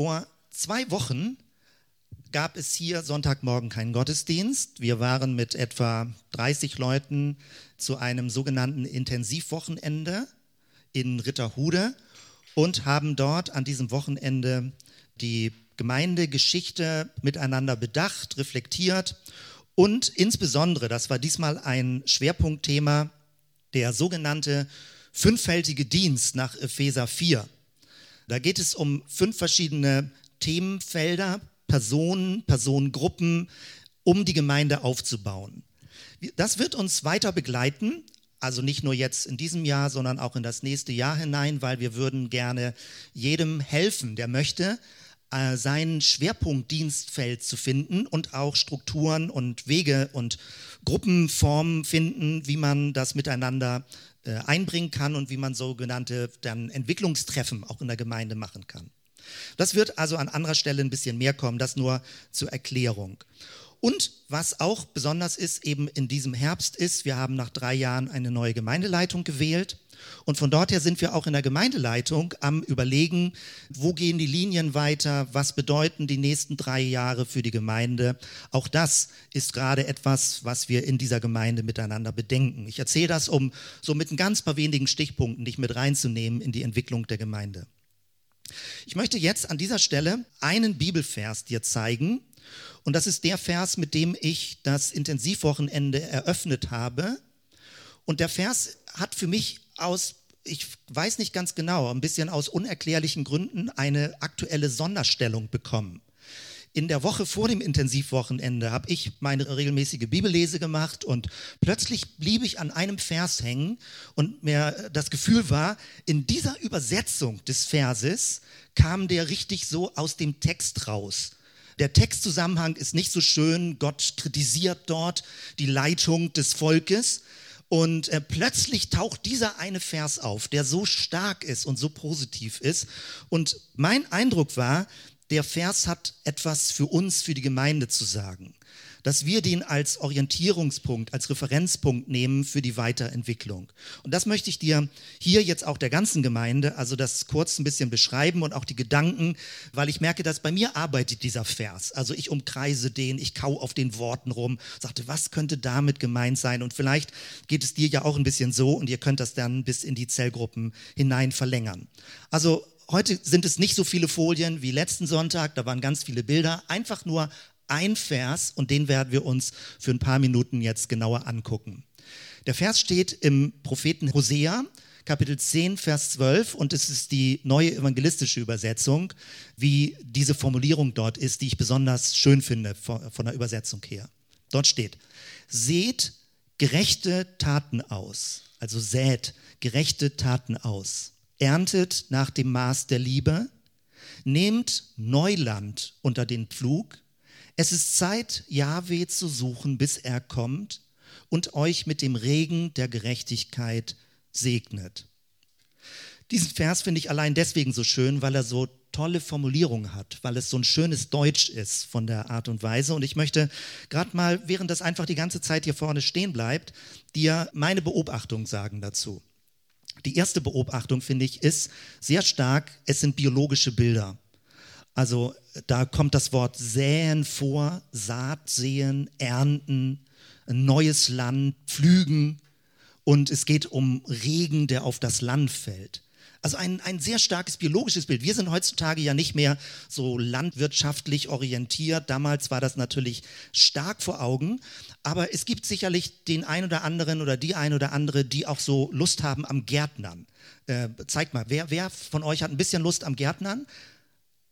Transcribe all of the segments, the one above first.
Vor zwei Wochen gab es hier Sonntagmorgen keinen Gottesdienst. Wir waren mit etwa 30 Leuten zu einem sogenannten Intensivwochenende in Ritterhude und haben dort an diesem Wochenende die Gemeindegeschichte miteinander bedacht, reflektiert und insbesondere, das war diesmal ein Schwerpunktthema, der sogenannte fünffältige Dienst nach Epheser 4. Da geht es um fünf verschiedene Themenfelder, Personen, Personengruppen, um die Gemeinde aufzubauen. Das wird uns weiter begleiten, also nicht nur jetzt in diesem Jahr, sondern auch in das nächste Jahr hinein, weil wir würden gerne jedem helfen, der möchte, äh, sein Schwerpunktdienstfeld zu finden und auch Strukturen und Wege und Gruppenformen finden, wie man das miteinander äh, einbringen kann und wie man sogenannte dann Entwicklungstreffen auch in der Gemeinde machen kann. Das wird also an anderer Stelle ein bisschen mehr kommen, das nur zur Erklärung. Und was auch besonders ist, eben in diesem Herbst ist, wir haben nach drei Jahren eine neue Gemeindeleitung gewählt. Und von dort her sind wir auch in der Gemeindeleitung am Überlegen, wo gehen die Linien weiter, was bedeuten die nächsten drei Jahre für die Gemeinde. Auch das ist gerade etwas, was wir in dieser Gemeinde miteinander bedenken. Ich erzähle das, um so mit ein ganz paar wenigen Stichpunkten dich mit reinzunehmen in die Entwicklung der Gemeinde. Ich möchte jetzt an dieser Stelle einen Bibelvers dir zeigen. Und das ist der Vers, mit dem ich das Intensivwochenende eröffnet habe. Und der Vers hat für mich aus, ich weiß nicht ganz genau, ein bisschen aus unerklärlichen Gründen eine aktuelle Sonderstellung bekommen. In der Woche vor dem Intensivwochenende habe ich meine regelmäßige Bibellese gemacht und plötzlich blieb ich an einem Vers hängen und mir das Gefühl war, in dieser Übersetzung des Verses kam der richtig so aus dem Text raus. Der Textzusammenhang ist nicht so schön. Gott kritisiert dort die Leitung des Volkes. Und äh, plötzlich taucht dieser eine Vers auf, der so stark ist und so positiv ist. Und mein Eindruck war, der Vers hat etwas für uns, für die Gemeinde zu sagen. Dass wir den als Orientierungspunkt, als Referenzpunkt nehmen für die Weiterentwicklung. Und das möchte ich dir hier jetzt auch der ganzen Gemeinde, also das kurz ein bisschen beschreiben und auch die Gedanken, weil ich merke, dass bei mir arbeitet dieser Vers. Also ich umkreise den, ich kau auf den Worten rum, sagte, was könnte damit gemeint sein? Und vielleicht geht es dir ja auch ein bisschen so und ihr könnt das dann bis in die Zellgruppen hinein verlängern. Also Heute sind es nicht so viele Folien wie letzten Sonntag, da waren ganz viele Bilder, einfach nur ein Vers und den werden wir uns für ein paar Minuten jetzt genauer angucken. Der Vers steht im Propheten Hosea, Kapitel 10, Vers 12 und es ist die neue evangelistische Übersetzung, wie diese Formulierung dort ist, die ich besonders schön finde von der Übersetzung her. Dort steht, seht gerechte Taten aus, also sät gerechte Taten aus erntet nach dem Maß der Liebe, nehmt Neuland unter den Pflug. Es ist Zeit, Jahwe zu suchen, bis er kommt und euch mit dem Regen der Gerechtigkeit segnet. Diesen Vers finde ich allein deswegen so schön, weil er so tolle Formulierungen hat, weil es so ein schönes Deutsch ist von der Art und Weise. Und ich möchte gerade mal, während das einfach die ganze Zeit hier vorne stehen bleibt, dir meine Beobachtung sagen dazu. Die erste Beobachtung, finde ich, ist sehr stark, es sind biologische Bilder. Also da kommt das Wort säen vor, Saat säen, ernten, ein neues Land, pflügen und es geht um Regen, der auf das Land fällt. Also ein, ein sehr starkes biologisches Bild. Wir sind heutzutage ja nicht mehr so landwirtschaftlich orientiert. Damals war das natürlich stark vor Augen. Aber es gibt sicherlich den einen oder anderen oder die ein oder andere, die auch so Lust haben am Gärtnern. Äh, zeigt mal, wer, wer von euch hat ein bisschen Lust am Gärtnern?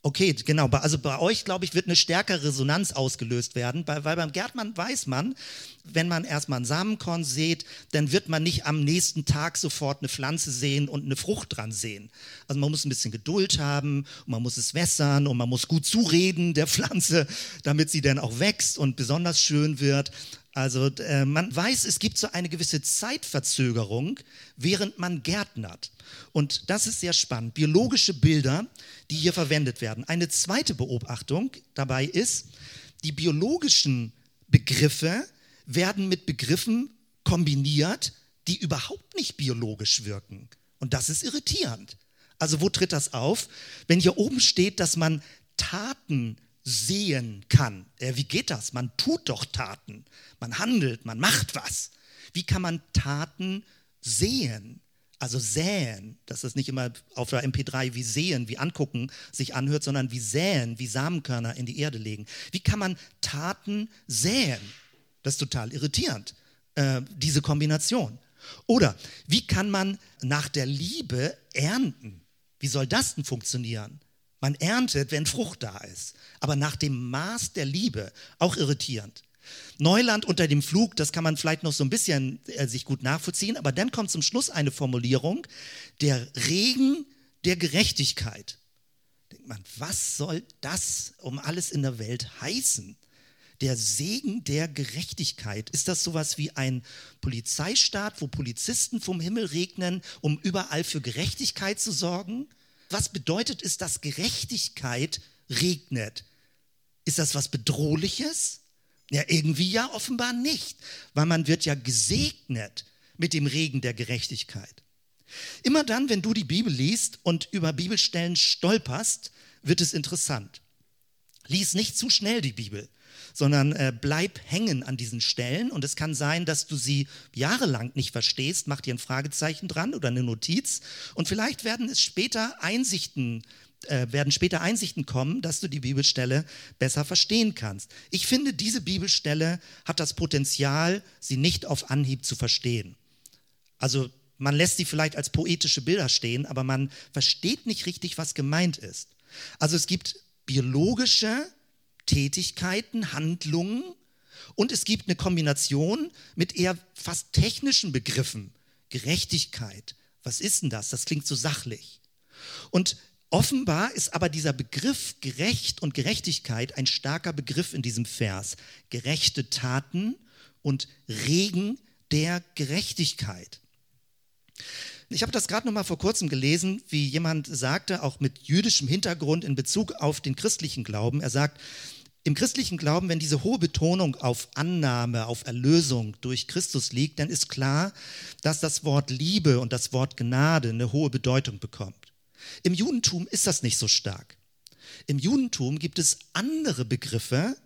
Okay, genau. Also bei euch, glaube ich, wird eine stärkere Resonanz ausgelöst werden, weil, beim Gärtmann weiß man, wenn man erstmal einen Samenkorn sät, dann wird man nicht am nächsten Tag sofort eine Pflanze sehen und eine Frucht dran sehen. Also man muss ein bisschen Geduld haben man muss es wässern und man muss gut zureden der Pflanze, damit sie dann auch wächst und besonders schön wird. Also äh, man weiß, es gibt so eine gewisse Zeitverzögerung, während man gärtnert. Und das ist sehr spannend. Biologische Bilder, die hier verwendet werden. Eine zweite Beobachtung dabei ist, die biologischen Begriffe werden mit Begriffen kombiniert, die überhaupt nicht biologisch wirken. Und das ist irritierend. Also wo tritt das auf? Wenn hier oben steht, dass man Taten sehen kann. Äh, wie geht das? Man tut doch Taten. Man handelt, man macht was. Wie kann man Taten sehen? Also säen, dass es nicht immer auf der MP3 wie sehen, wie angucken sich anhört, sondern wie säen, wie Samenkörner in die Erde legen. Wie kann man Taten säen? Das ist total irritierend, äh, diese Kombination. Oder wie kann man nach der Liebe ernten? Wie soll das denn funktionieren? Man erntet, wenn Frucht da ist, aber nach dem Maß der Liebe, auch irritierend. Neuland unter dem Flug, das kann man vielleicht noch so ein bisschen äh, sich gut nachvollziehen, aber dann kommt zum Schluss eine Formulierung, der Regen der Gerechtigkeit. Denkt man, was soll das um alles in der Welt heißen? Der Segen der Gerechtigkeit. Ist das sowas wie ein Polizeistaat, wo Polizisten vom Himmel regnen, um überall für Gerechtigkeit zu sorgen? Was bedeutet es, dass Gerechtigkeit regnet? Ist das was Bedrohliches? Ja, irgendwie ja offenbar nicht, weil man wird ja gesegnet mit dem Regen der Gerechtigkeit. Immer dann, wenn du die Bibel liest und über Bibelstellen stolperst, wird es interessant. Lies nicht zu schnell die Bibel, sondern äh, bleib hängen an diesen Stellen und es kann sein, dass du sie jahrelang nicht verstehst, mach dir ein Fragezeichen dran oder eine Notiz und vielleicht werden es später Einsichten äh, werden später Einsichten kommen, dass du die Bibelstelle besser verstehen kannst. Ich finde, diese Bibelstelle hat das Potenzial, sie nicht auf Anhieb zu verstehen. Also man lässt sie vielleicht als poetische Bilder stehen, aber man versteht nicht richtig, was gemeint ist. Also es gibt biologische Tätigkeiten, Handlungen und es gibt eine Kombination mit eher fast technischen Begriffen. Gerechtigkeit. Was ist denn das? Das klingt so sachlich. Und Offenbar ist aber dieser Begriff gerecht und Gerechtigkeit ein starker Begriff in diesem Vers. Gerechte Taten und Regen der Gerechtigkeit. Ich habe das gerade noch mal vor kurzem gelesen, wie jemand sagte, auch mit jüdischem Hintergrund in Bezug auf den christlichen Glauben. Er sagt, im christlichen Glauben, wenn diese hohe Betonung auf Annahme, auf Erlösung durch Christus liegt, dann ist klar, dass das Wort Liebe und das Wort Gnade eine hohe Bedeutung bekommt. Im Judentum ist das nicht so stark. Im Judentum gibt es andere Begriffe,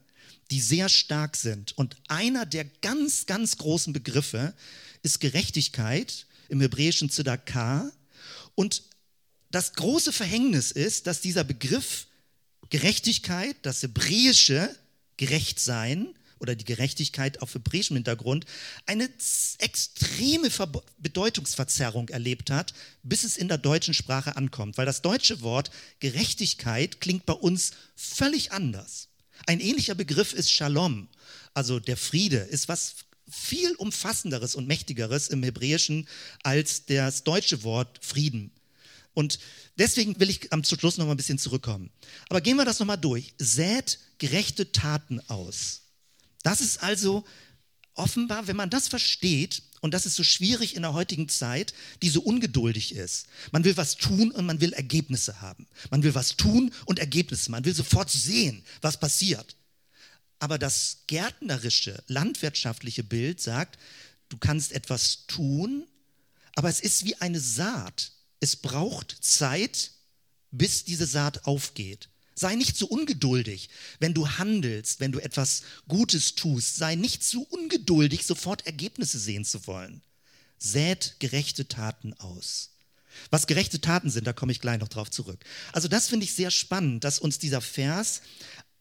die sehr stark sind. Und einer der ganz, ganz großen Begriffe ist Gerechtigkeit, im Hebräischen Zedakah. Und das große Verhängnis ist, dass dieser Begriff Gerechtigkeit, das hebräische Gerechtsein, oder die Gerechtigkeit auf hebräischem Hintergrund eine extreme Ver Bedeutungsverzerrung erlebt hat, bis es in der deutschen Sprache ankommt. Weil das deutsche Wort Gerechtigkeit klingt bei uns völlig anders. Ein ähnlicher Begriff ist Shalom, also der Friede, ist was viel umfassenderes und mächtigeres im Hebräischen als das deutsche Wort Frieden. Und deswegen will ich am Schluss noch mal ein bisschen zurückkommen. Aber gehen wir das noch mal durch. Sät gerechte Taten aus. Das ist also offenbar, wenn man das versteht, und das ist so schwierig in der heutigen Zeit, die so ungeduldig ist. Man will was tun und man will Ergebnisse haben. Man will was tun und Ergebnisse. Man will sofort sehen, was passiert. Aber das gärtnerische, landwirtschaftliche Bild sagt, du kannst etwas tun, aber es ist wie eine Saat. Es braucht Zeit, bis diese Saat aufgeht. Sei nicht zu ungeduldig, wenn du handelst, wenn du etwas Gutes tust. Sei nicht zu ungeduldig, sofort Ergebnisse sehen zu wollen. Sät gerechte Taten aus. Was gerechte Taten sind, da komme ich gleich noch drauf zurück. Also das finde ich sehr spannend, dass uns dieser Vers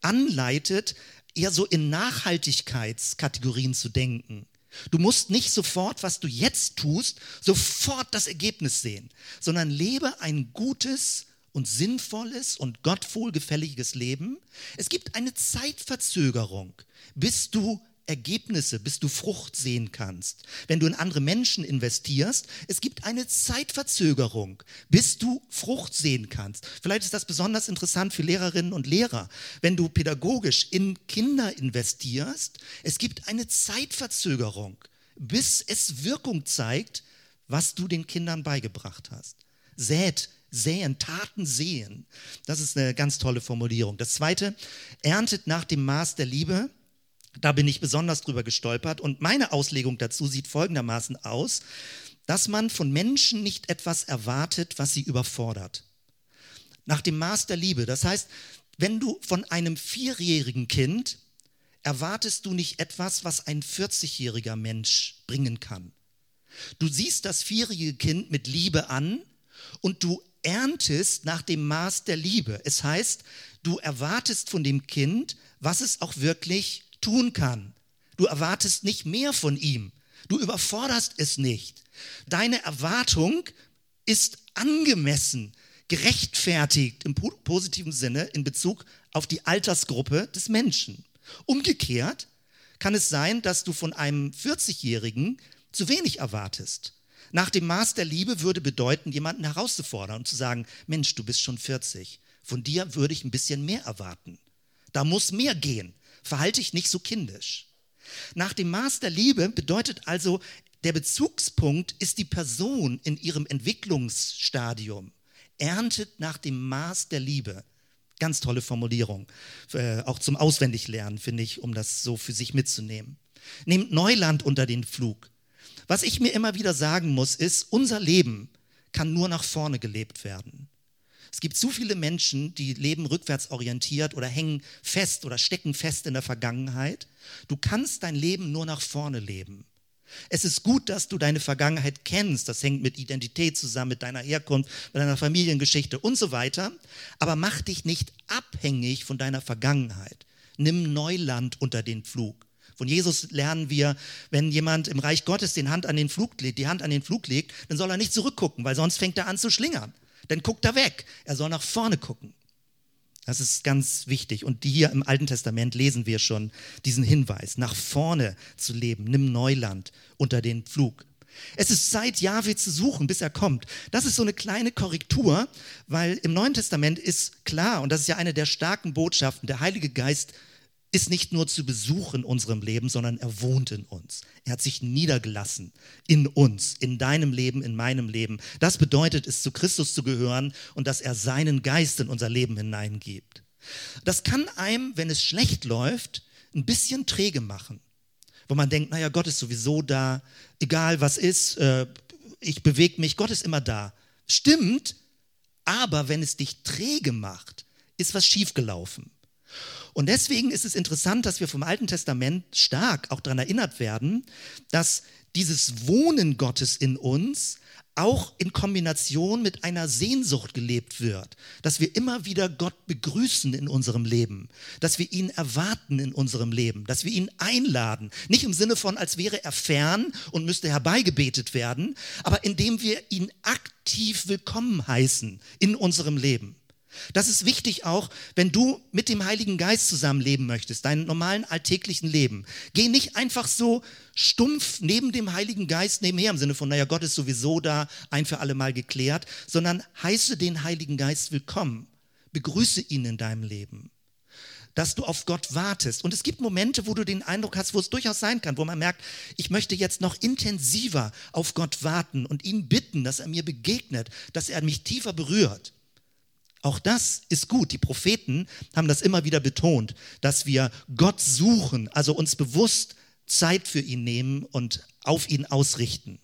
anleitet, eher so in Nachhaltigkeitskategorien zu denken. Du musst nicht sofort, was du jetzt tust, sofort das Ergebnis sehen, sondern lebe ein gutes, und sinnvolles und Gott wohlgefälliges Leben. Es gibt eine Zeitverzögerung, bis du Ergebnisse, bis du Frucht sehen kannst. Wenn du in andere Menschen investierst, es gibt eine Zeitverzögerung, bis du Frucht sehen kannst. Vielleicht ist das besonders interessant für Lehrerinnen und Lehrer. Wenn du pädagogisch in Kinder investierst, es gibt eine Zeitverzögerung, bis es Wirkung zeigt, was du den Kindern beigebracht hast. Sät säen, Taten sehen. Das ist eine ganz tolle Formulierung. Das zweite, erntet nach dem Maß der Liebe. Da bin ich besonders drüber gestolpert. Und meine Auslegung dazu sieht folgendermaßen aus, dass man von Menschen nicht etwas erwartet, was sie überfordert. Nach dem Maß der Liebe. Das heißt, wenn du von einem vierjährigen Kind erwartest du nicht etwas, was ein 40-jähriger Mensch bringen kann. Du siehst das vierjährige Kind mit Liebe an und du erntest nach dem Maß der Liebe. Es heißt, du erwartest von dem Kind, was es auch wirklich tun kann. Du erwartest nicht mehr von ihm. Du überforderst es nicht. Deine Erwartung ist angemessen, gerechtfertigt im positiven Sinne in Bezug auf die Altersgruppe des Menschen. Umgekehrt kann es sein, dass du von einem 40-Jährigen zu wenig erwartest. Nach dem Maß der Liebe würde bedeuten, jemanden herauszufordern und zu sagen, Mensch, du bist schon 40, von dir würde ich ein bisschen mehr erwarten. Da muss mehr gehen. Verhalte dich nicht so kindisch. Nach dem Maß der Liebe bedeutet also, der Bezugspunkt ist die Person in ihrem Entwicklungsstadium. Erntet nach dem Maß der Liebe. Ganz tolle Formulierung. Äh, auch zum Auswendiglernen, finde ich, um das so für sich mitzunehmen. Nehmt Neuland unter den Flug. Was ich mir immer wieder sagen muss, ist, unser Leben kann nur nach vorne gelebt werden. Es gibt zu viele Menschen, die leben rückwärts orientiert oder hängen fest oder stecken fest in der Vergangenheit. Du kannst dein Leben nur nach vorne leben. Es ist gut, dass du deine Vergangenheit kennst. Das hängt mit Identität zusammen, mit deiner Herkunft, mit deiner Familiengeschichte und so weiter. Aber mach dich nicht abhängig von deiner Vergangenheit. Nimm Neuland unter den Flug. Von Jesus lernen wir, wenn jemand im Reich Gottes den Hand an den Flug die Hand an den Flug legt, dann soll er nicht zurückgucken, weil sonst fängt er an zu schlingern. Dann guckt er weg. Er soll nach vorne gucken. Das ist ganz wichtig. Und hier im Alten Testament lesen wir schon diesen Hinweis, nach vorne zu leben. Nimm Neuland unter den Pflug. Es ist Zeit, Jahwe zu suchen, bis er kommt. Das ist so eine kleine Korrektur, weil im Neuen Testament ist klar, und das ist ja eine der starken Botschaften, der Heilige Geist ist nicht nur zu Besuch in unserem Leben, sondern er wohnt in uns. Er hat sich niedergelassen in uns, in deinem Leben, in meinem Leben. Das bedeutet es, zu Christus zu gehören und dass er seinen Geist in unser Leben hineingibt. Das kann einem, wenn es schlecht läuft, ein bisschen träge machen, wo man denkt, naja, Gott ist sowieso da, egal was ist, äh, ich bewege mich, Gott ist immer da. Stimmt, aber wenn es dich träge macht, ist was schiefgelaufen. Und deswegen ist es interessant, dass wir vom Alten Testament stark auch daran erinnert werden, dass dieses Wohnen Gottes in uns auch in Kombination mit einer Sehnsucht gelebt wird, dass wir immer wieder Gott begrüßen in unserem Leben, dass wir ihn erwarten in unserem Leben, dass wir ihn einladen, nicht im Sinne von, als wäre er fern und müsste herbeigebetet werden, aber indem wir ihn aktiv willkommen heißen in unserem Leben. Das ist wichtig auch, wenn du mit dem Heiligen Geist zusammenleben möchtest, deinen normalen alltäglichen Leben. Geh nicht einfach so stumpf neben dem Heiligen Geist nebenher im Sinne von, naja, Gott ist sowieso da, ein für alle Mal geklärt, sondern heiße den Heiligen Geist willkommen. Begrüße ihn in deinem Leben. Dass du auf Gott wartest. Und es gibt Momente, wo du den Eindruck hast, wo es durchaus sein kann, wo man merkt, ich möchte jetzt noch intensiver auf Gott warten und ihn bitten, dass er mir begegnet, dass er mich tiefer berührt. Auch das ist gut. Die Propheten haben das immer wieder betont, dass wir Gott suchen, also uns bewusst Zeit für ihn nehmen und auf ihn ausrichten.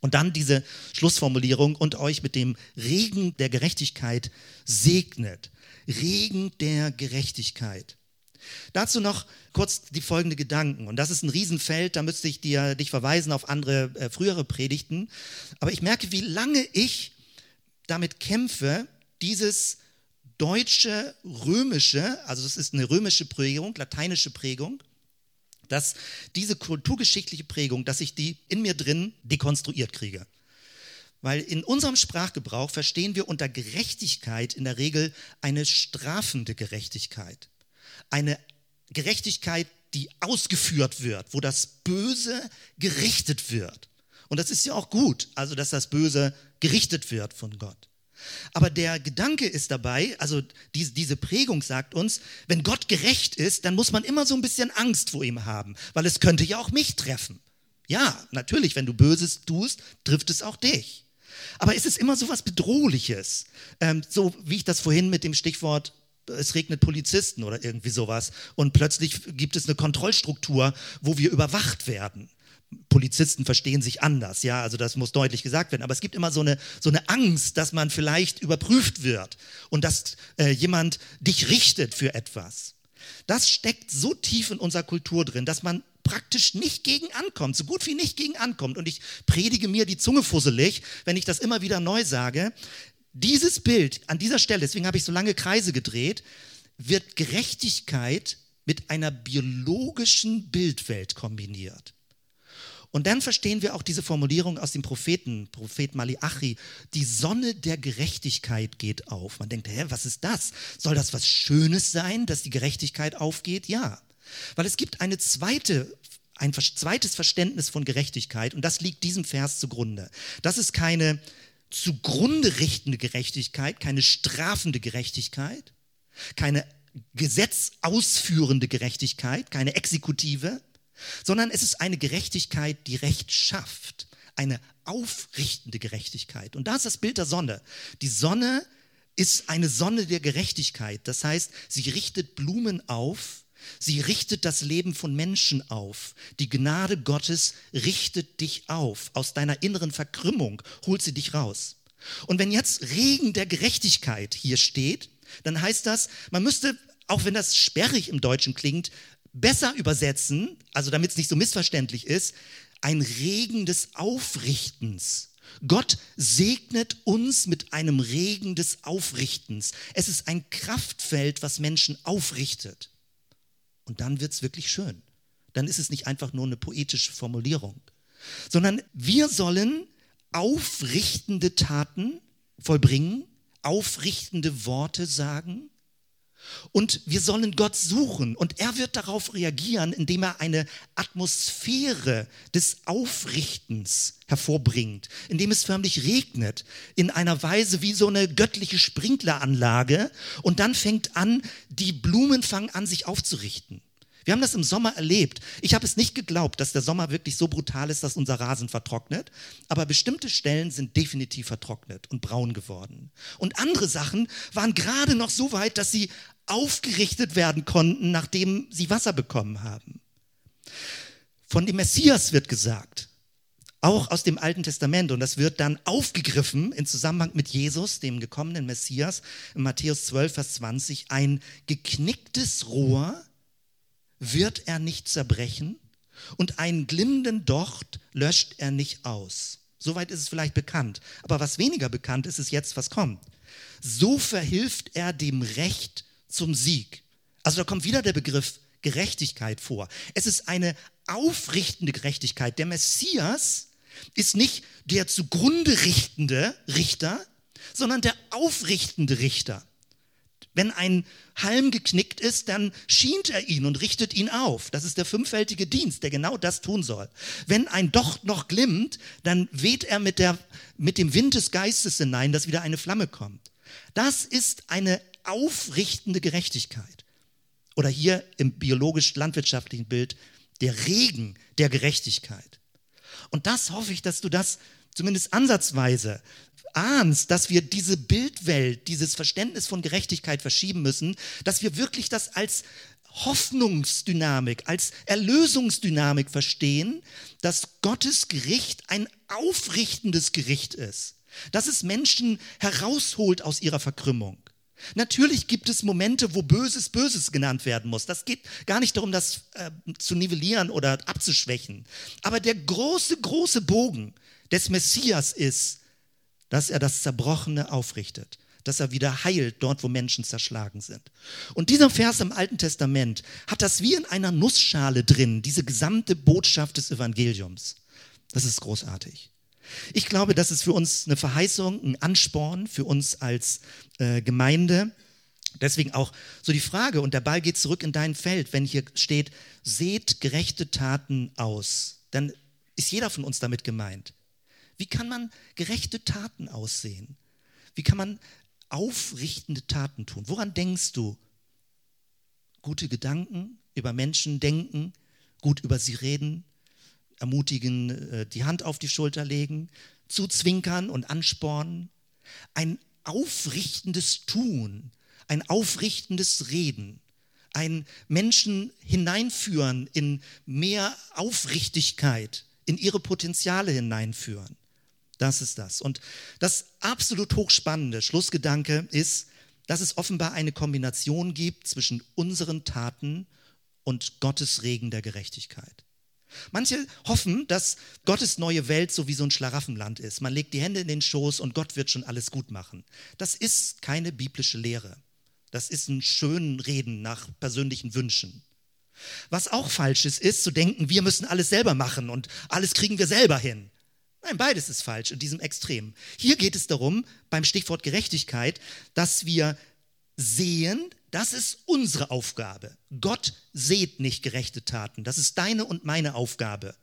Und dann diese Schlussformulierung und euch mit dem Regen der Gerechtigkeit segnet. Regen der Gerechtigkeit. Dazu noch kurz die folgende Gedanken. Und das ist ein Riesenfeld, da müsste ich dir, dich verweisen auf andere äh, frühere Predigten. Aber ich merke, wie lange ich damit kämpfe, dieses deutsche, römische, also das ist eine römische Prägung, lateinische Prägung, dass diese kulturgeschichtliche Prägung, dass ich die in mir drin dekonstruiert kriege. Weil in unserem Sprachgebrauch verstehen wir unter Gerechtigkeit in der Regel eine strafende Gerechtigkeit. Eine Gerechtigkeit, die ausgeführt wird, wo das Böse gerichtet wird. Und das ist ja auch gut, also dass das Böse gerichtet wird von Gott. Aber der Gedanke ist dabei, also diese, diese Prägung sagt uns, wenn Gott gerecht ist, dann muss man immer so ein bisschen Angst vor ihm haben, weil es könnte ja auch mich treffen. Ja, natürlich, wenn du Böses tust, trifft es auch dich. Aber ist es immer so was Bedrohliches? Ähm, so wie ich das vorhin mit dem Stichwort es regnet Polizisten oder irgendwie sowas und plötzlich gibt es eine Kontrollstruktur, wo wir überwacht werden. Polizisten verstehen sich anders, ja, also das muss deutlich gesagt werden. Aber es gibt immer so eine, so eine Angst, dass man vielleicht überprüft wird und dass äh, jemand dich richtet für etwas. Das steckt so tief in unserer Kultur drin, dass man praktisch nicht gegen ankommt, so gut wie nicht gegen ankommt. Und ich predige mir die Zunge fusselig, wenn ich das immer wieder neu sage. Dieses Bild an dieser Stelle, deswegen habe ich so lange Kreise gedreht, wird Gerechtigkeit mit einer biologischen Bildwelt kombiniert. Und dann verstehen wir auch diese Formulierung aus dem Propheten, Prophet Maliachi, die Sonne der Gerechtigkeit geht auf. Man denkt, hä, was ist das? Soll das was Schönes sein, dass die Gerechtigkeit aufgeht? Ja. Weil es gibt eine zweite ein zweites Verständnis von Gerechtigkeit und das liegt diesem Vers zugrunde. Das ist keine zugrunde richtende Gerechtigkeit, keine strafende Gerechtigkeit, keine gesetzausführende Gerechtigkeit, keine Exekutive, sondern es ist eine Gerechtigkeit, die Recht schafft, eine aufrichtende Gerechtigkeit. Und da ist das Bild der Sonne. Die Sonne ist eine Sonne der Gerechtigkeit. Das heißt, sie richtet Blumen auf, sie richtet das Leben von Menschen auf. Die Gnade Gottes richtet dich auf. Aus deiner inneren Verkrümmung holt sie dich raus. Und wenn jetzt Regen der Gerechtigkeit hier steht, dann heißt das, man müsste, auch wenn das sperrig im Deutschen klingt, besser übersetzen, also damit es nicht so missverständlich ist, ein Regen des Aufrichtens. Gott segnet uns mit einem Regen des Aufrichtens. Es ist ein Kraftfeld, was Menschen aufrichtet. Und dann wird es wirklich schön. Dann ist es nicht einfach nur eine poetische Formulierung, sondern wir sollen aufrichtende Taten vollbringen, aufrichtende Worte sagen und wir sollen Gott suchen und er wird darauf reagieren, indem er eine Atmosphäre des Aufrichtens hervorbringt, indem es förmlich regnet, in einer Weise wie so eine göttliche Sprinkleranlage und dann fängt an, die Blumen fangen an, sich aufzurichten. Wir haben das im Sommer erlebt. Ich habe es nicht geglaubt, dass der Sommer wirklich so brutal ist, dass unser Rasen vertrocknet. Aber bestimmte Stellen sind definitiv vertrocknet und braun geworden. Und andere Sachen waren gerade noch so weit, dass sie aufgerichtet werden konnten, nachdem sie Wasser bekommen haben. Von dem Messias wird gesagt, auch aus dem Alten Testament, und das wird dann aufgegriffen in Zusammenhang mit Jesus, dem gekommenen Messias, in Matthäus 12, Vers 20, ein geknicktes Rohr wird er nicht zerbrechen und einen glimmenden Docht löscht er nicht aus. Soweit ist es vielleicht bekannt. Aber was weniger bekannt ist, ist jetzt, was kommt. So verhilft er dem Recht zum Sieg. Also da kommt wieder der Begriff Gerechtigkeit vor. Es ist eine aufrichtende Gerechtigkeit. Der Messias ist nicht der zugrunde richtende Richter, sondern der aufrichtende Richter. Wenn ein Halm geknickt ist, dann schient er ihn und richtet ihn auf. Das ist der fünffältige Dienst, der genau das tun soll. Wenn ein Docht noch glimmt, dann weht er mit, der, mit dem Wind des Geistes hinein, dass wieder eine Flamme kommt. Das ist eine aufrichtende Gerechtigkeit. Oder hier im biologisch-landwirtschaftlichen Bild der Regen der Gerechtigkeit. Und das hoffe ich, dass du das zumindest ansatzweise ahnst, dass wir diese Bildwelt, dieses Verständnis von Gerechtigkeit verschieben müssen, dass wir wirklich das als Hoffnungsdynamik, als Erlösungsdynamik verstehen, dass Gottes Gericht ein aufrichtendes Gericht ist, dass es Menschen herausholt aus ihrer Verkrümmung. Natürlich gibt es Momente, wo Böses Böses genannt werden muss. Das geht gar nicht darum, das äh, zu nivellieren oder abzuschwächen. Aber der große, große Bogen des Messias ist, dass er das Zerbrochene aufrichtet, dass er wieder heilt dort, wo Menschen zerschlagen sind. Und dieser Vers im Alten Testament hat das wie in einer Nussschale drin, diese gesamte Botschaft des Evangeliums. Das ist großartig. Ich glaube, das ist für uns eine Verheißung, ein Ansporn für uns als äh, Gemeinde. Deswegen auch so die Frage, und der Ball geht zurück in dein Feld, wenn hier steht, seht gerechte Taten aus, dann ist jeder von uns damit gemeint. Wie kann man gerechte Taten aussehen? Wie kann man aufrichtende Taten tun? Woran denkst du? Gute Gedanken über Menschen denken, gut über sie reden, ermutigen, äh, die Hand auf die Schulter legen, zuzwinkern und anspornen. Ein aufrichtendes Tun, ein aufrichtendes Reden, ein Menschen hineinführen in mehr Aufrichtigkeit, in ihre Potenziale hineinführen. Das ist das. Und das absolut hochspannende Schlussgedanke ist, dass es offenbar eine Kombination gibt zwischen unseren Taten und Gottes Regen der Gerechtigkeit. Manche hoffen, dass Gottes neue Welt so wie so ein Schlaraffenland ist. Man legt die Hände in den Schoß und Gott wird schon alles gut machen. Das ist keine biblische Lehre. Das ist ein schönen Reden nach persönlichen Wünschen. Was auch falsch ist, ist zu denken, wir müssen alles selber machen und alles kriegen wir selber hin. Nein, beides ist falsch in diesem Extrem. Hier geht es darum, beim Stichwort Gerechtigkeit, dass wir sehen, das ist unsere Aufgabe. Gott seht nicht gerechte Taten. Das ist deine und meine Aufgabe.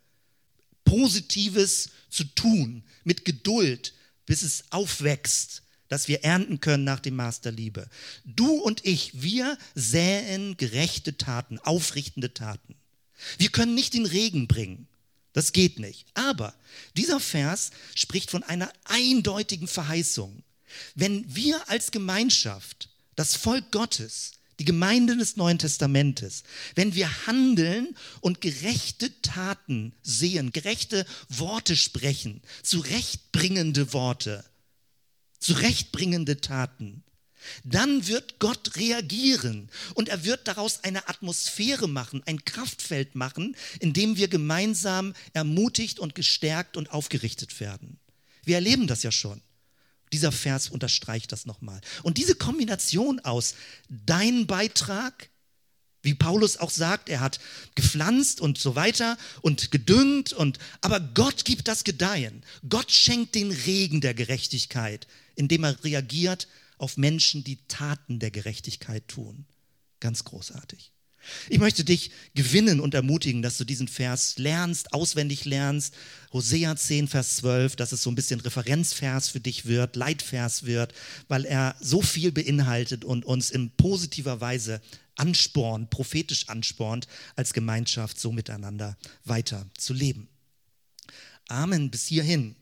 Positives zu tun, mit Geduld, bis es aufwächst, dass wir ernten können nach dem Maß der Liebe. Du und ich, wir säen gerechte Taten, aufrichtende Taten. Wir können nicht den Regen bringen. Das geht nicht. Aber dieser Vers spricht von einer eindeutigen Verheißung. Wenn wir als Gemeinschaft, das Volk Gottes, die Gemeinde des Neuen Testamentes, wenn wir handeln und gerechte Taten sehen, gerechte Worte sprechen, zurechtbringende Worte, zurechtbringende Taten, dann wird Gott reagieren und er wird daraus eine Atmosphäre machen, ein Kraftfeld machen, in dem wir gemeinsam ermutigt und gestärkt und aufgerichtet werden. Wir erleben das ja schon. Dieser Vers unterstreicht das nochmal. Und diese Kombination aus dein Beitrag, wie Paulus auch sagt, er hat gepflanzt und so weiter und gedüngt und aber Gott gibt das Gedeihen. Gott schenkt den Regen der Gerechtigkeit, indem er reagiert auf Menschen, die Taten der Gerechtigkeit tun. Ganz großartig. Ich möchte dich gewinnen und ermutigen, dass du diesen Vers lernst, auswendig lernst. Hosea 10, Vers 12, dass es so ein bisschen Referenzvers für dich wird, Leitvers wird, weil er so viel beinhaltet und uns in positiver Weise anspornt, prophetisch anspornt, als Gemeinschaft so miteinander weiter zu leben. Amen bis hierhin.